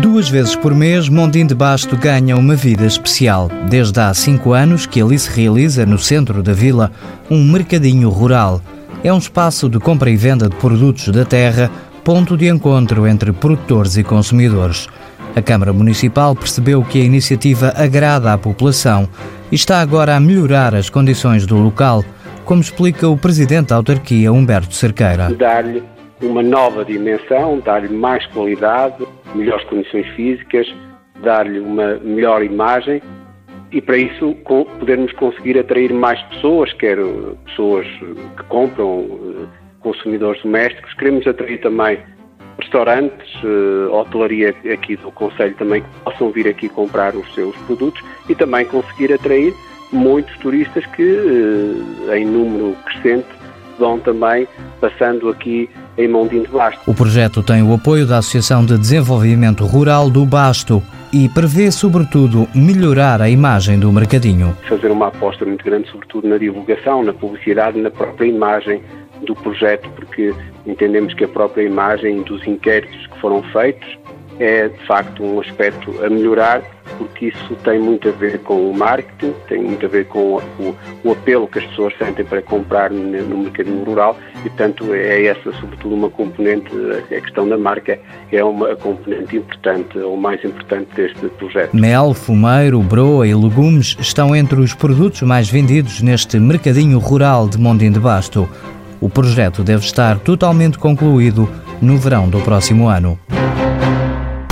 Duas vezes por mês, Mondim de Basto ganha uma vida especial. Desde há cinco anos que ali se realiza, no centro da vila, um mercadinho rural. É um espaço de compra e venda de produtos da terra, ponto de encontro entre produtores e consumidores. A Câmara Municipal percebeu que a iniciativa agrada à população e está agora a melhorar as condições do local, como explica o Presidente da Autarquia, Humberto Cerqueira. Dar-lhe uma nova dimensão, dar-lhe mais qualidade, melhores condições físicas, dar-lhe uma melhor imagem e para isso podermos conseguir atrair mais pessoas, quer pessoas que compram, eh, consumidores domésticos, queremos atrair também restaurantes, eh, hotelaria aqui do Conselho também que possam vir aqui comprar os seus produtos e também conseguir atrair muitos turistas que, eh, em número crescente, também passando aqui em Mondim de Basto. O projeto tem o apoio da Associação de Desenvolvimento Rural do Basto e prevê, sobretudo, melhorar a imagem do mercadinho. Fazer uma aposta muito grande, sobretudo na divulgação, na publicidade, na própria imagem do projeto, porque entendemos que a própria imagem dos inquéritos que foram feitos é de facto um aspecto a melhorar, porque isso tem muito a ver com o marketing, tem muito a ver com o, o apelo que as pessoas sentem para comprar no, mercadinho rural e, portanto, é essa, sobretudo, uma componente, a questão da marca é uma componente importante, ou mais importante deste projeto. Mel, fumeiro, broa e legumes estão entre os produtos mais vendidos neste mercadinho rural de Mondim de Basto. O projeto deve estar totalmente concluído no verão do próximo ano